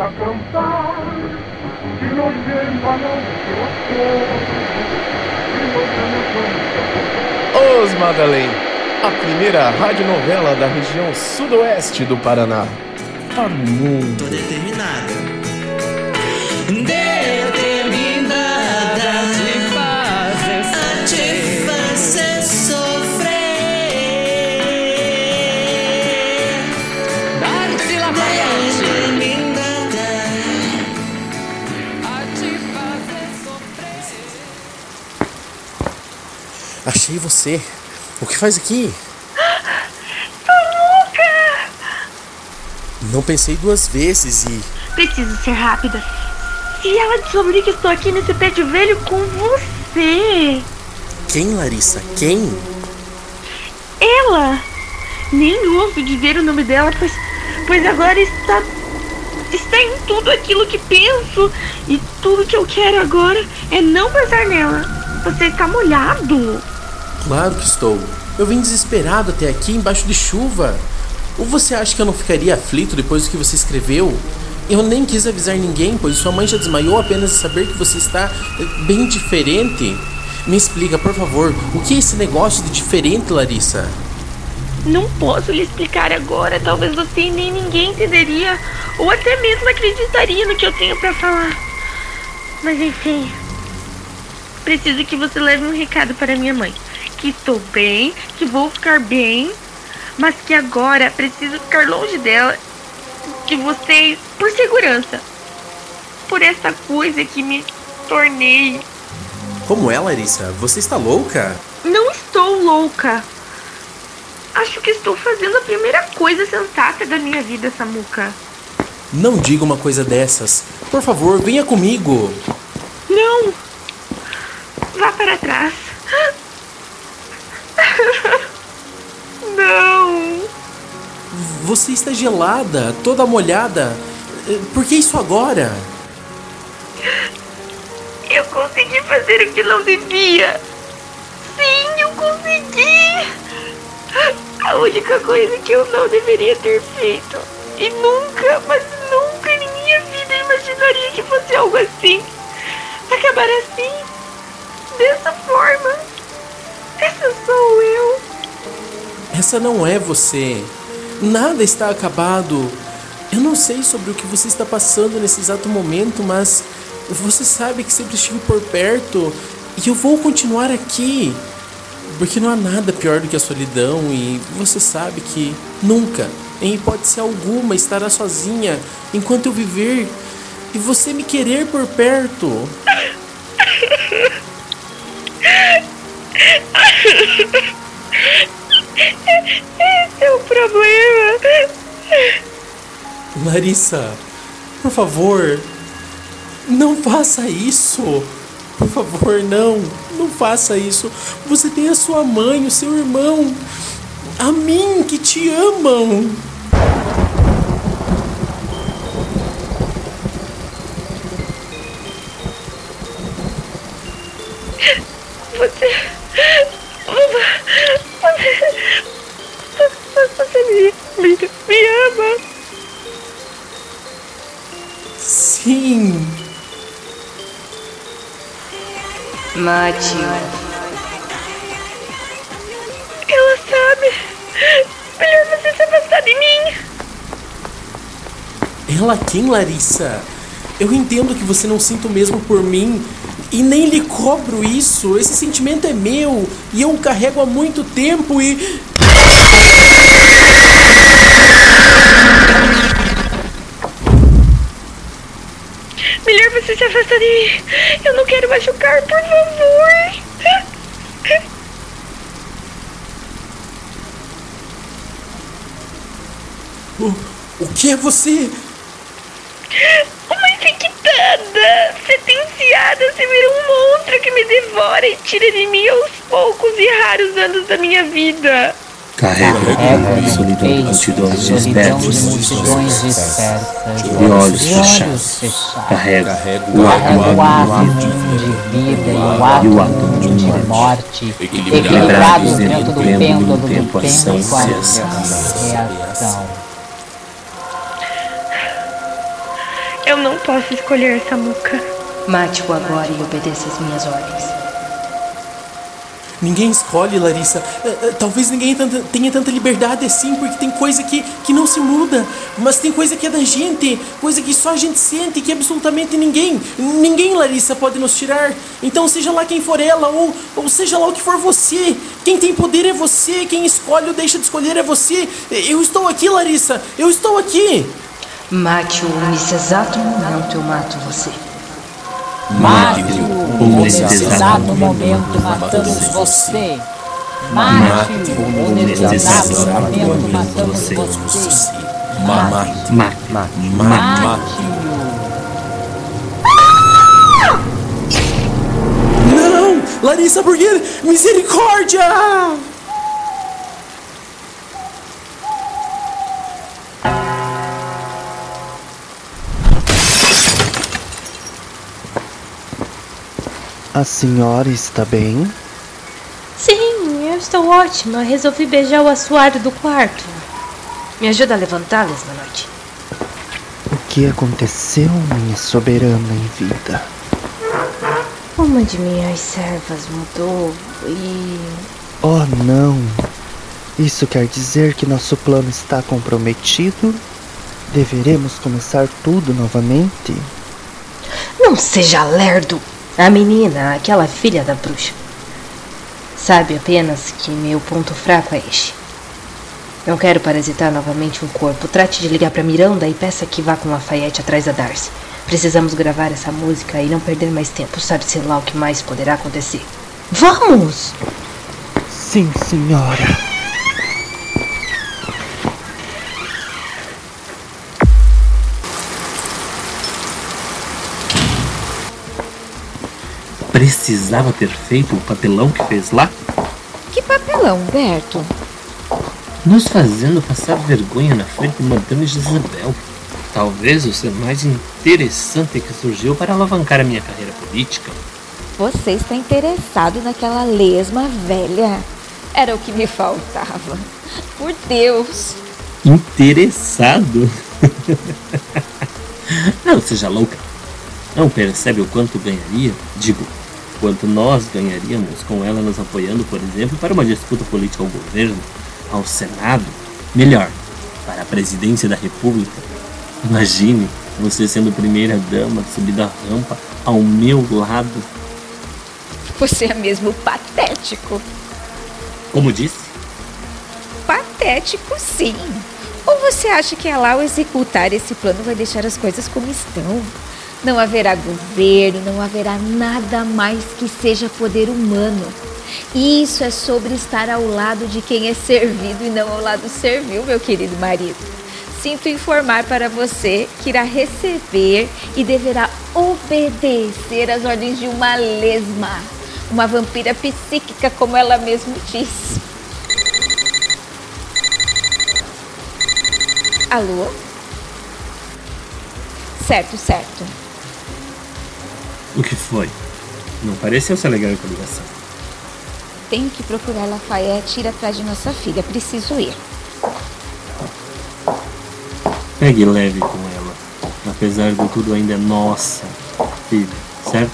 a cantar que nos llevan Os Madalém, a primeira radionovela da região sudoeste do Paraná. Para o mundo. Tô determinada. Determinada te fazer A te fazer sofrer. dar-te lá Achei você. O que faz aqui? Não pensei duas vezes e. Preciso ser rápida. Se ela descobrir que estou aqui nesse prédio velho com você. Quem, Larissa? Quem? Ela! Nem ouso dizer o nome dela, pois, pois agora está. Está em tudo aquilo que penso. E tudo que eu quero agora é não pensar nela. Você está molhado. Claro que estou. Eu vim desesperado até aqui embaixo de chuva. Ou você acha que eu não ficaria aflito depois do que você escreveu? Eu nem quis avisar ninguém, pois sua mãe já desmaiou apenas de saber que você está eh, bem diferente. Me explica, por favor, o que é esse negócio de diferente, Larissa? Não posso lhe explicar agora. Talvez você nem ninguém entenderia. Ou até mesmo acreditaria no que eu tenho pra falar. Mas enfim. Preciso que você leve um recado para minha mãe. Que estou bem, que vou ficar bem. Mas que agora preciso ficar longe dela. De vocês, por segurança. Por essa coisa que me tornei. Como é, Larissa? Você está louca? Não estou louca. Acho que estou fazendo a primeira coisa sensata da minha vida, Samuca. Não diga uma coisa dessas. Por favor, venha comigo. Não! Vá para trás. Você está gelada, toda molhada. Eh, Por que isso agora? Eu consegui fazer o que não devia! Sim, eu consegui! A única coisa que eu não deveria ter feito. E nunca, mas nunca em minha vida imaginaria que fosse algo assim. Acabar assim. Dessa forma. Essa sou eu. Essa não é você. Nada está acabado. Eu não sei sobre o que você está passando nesse exato momento, mas você sabe que sempre estive por perto e eu vou continuar aqui. Porque não há nada pior do que a solidão e você sabe que nunca, em hipótese alguma, estará sozinha enquanto eu viver e você me querer por perto. Larissa, por favor, não faça isso. Por favor, não, não faça isso. Você tem a sua mãe, o seu irmão, a mim que te amam. Você. Você. Você me, me, me Sim, Mate. Ela sabe. Melhor você se afastar de mim. ela quem, Larissa? Eu entendo que você não sinta o mesmo por mim e nem lhe cobro isso. Esse sentimento é meu e eu o carrego há muito tempo e. Você se afastar de mim. Eu não quero machucar, por favor. O, o que é você? Uma infectada, sentenciada a ser um monstro que me devora e tira de mim aos poucos e raros anos da minha vida. Carrega Carrega a solidão de multidões de dispersas multidões dispersas e olhos fechados. Carrega O átomo de vida e o átomo de de morte, equilibrados dentro do pêndulo pêndulo do tempo, ação e reação. e reação. posso escolher, Samuca. Mate-o agora e obedeça as minhas ordens. Ninguém escolhe, Larissa. Eh, eh, Talvez ninguém tanta- tenha tanta liberdade assim, porque tem coisa que, que não se muda. Mas tem coisa que é da gente, coisa que só a gente sente, que absolutamente ninguém, ninguém, Larissa, pode nos tirar. Então, seja lá quem for ela, ou, ou seja lá o que for você, quem tem poder é você, quem escolhe ou deixa de escolher é você. Eu estou aqui, Larissa, eu estou aqui. Mate-o nesse exato momento eu mato você. Mate-o, ou nesse exato momento matamos você. Mate-o, ou nesse exato momento matamos você. Mate, mate, Mate-o. Não! Larissa Burguer, misericórdia! A senhora está bem? Sim, eu estou ótima. Resolvi beijar o assoalho do quarto. Me ajuda a levantá-las na noite. O que aconteceu, minha soberana em vida? Uma de minhas servas mudou e. Oh, não! Isso quer dizer que nosso plano está comprometido? Deveremos começar tudo novamente? Não seja lerdo! A menina, aquela filha da bruxa. Sabe apenas que meu ponto fraco é este. Não quero parasitar novamente um corpo. Trate de ligar pra Miranda e peça que vá com Lafayette atrás da Darcy. Precisamos gravar essa música e não perder mais tempo. Sabe-se lá o que mais poderá acontecer. Vamos! Sim, senhora. Precisava ter feito o papelão que fez lá? Que papelão, Berto? Nos fazendo passar vergonha na frente de Madame Jezabel. Talvez o ser mais interessante que surgiu para alavancar a minha carreira política. Você está interessado naquela lesma velha? Era o que me faltava. Por Deus! Interessado? Não seja louca. Não percebe o quanto ganharia? Digo, quanto nós ganharíamos com ela nos apoiando, por exemplo, para uma disputa política ao governo, ao Senado? Melhor, para a presidência da República. Imagine você sendo primeira dama, subindo a rampa ao meu lado. Você é mesmo patético. Como disse? Patético, sim. Ou você acha que ela, ao executar esse plano, vai deixar as coisas como estão? Não haverá governo, não haverá nada mais que seja poder humano. Isso é sobre estar ao lado de quem é servido e não ao lado servil, meu querido marido. Sinto informar para você que irá receber e deverá obedecer às ordens de uma lesma, uma vampira psíquica, como ela mesmo diz. Alô? Certo, certo. O que foi? Não pareceu se alegrar com a ligação. Tenho que procurar Lafayette e ir atrás de nossa filha. Preciso ir. Pegue leve com ela. Apesar de tudo, ainda é nossa filha, certo?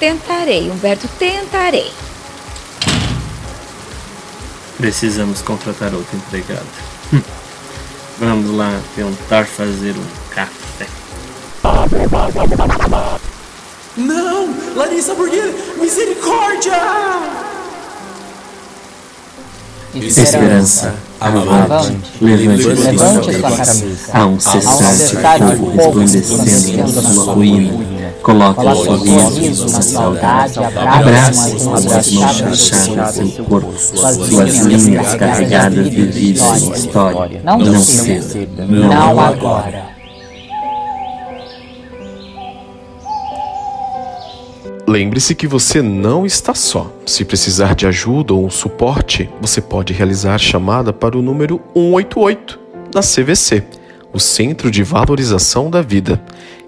Tentarei, Humberto, tentarei. Precisamos contratar outro empregado. Hum. Vamos lá tentar fazer um café. Não! Larissa Burguer, misericórdia! Esperança, avante, levante sua cabeça. Há um cessar de fogo resplandecendo na sua ruína. Coloque o sorriso na saudade, abrace com as mãos fechadas seu corpo, suas linhas carregadas de vida e história. Não cedo, não agora. Lembre-se que você não está só. Se precisar de ajuda ou um suporte, você pode realizar chamada para o número 188 da CVC, o Centro de Valorização da Vida,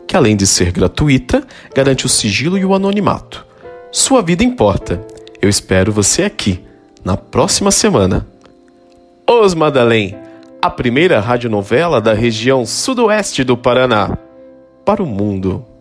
que além de ser gratuita, garante o sigilo e o anonimato. Sua vida importa. Eu espero você aqui, na próxima semana. Os Madalém, a primeira radionovela da região sudoeste do Paraná. para o mundo.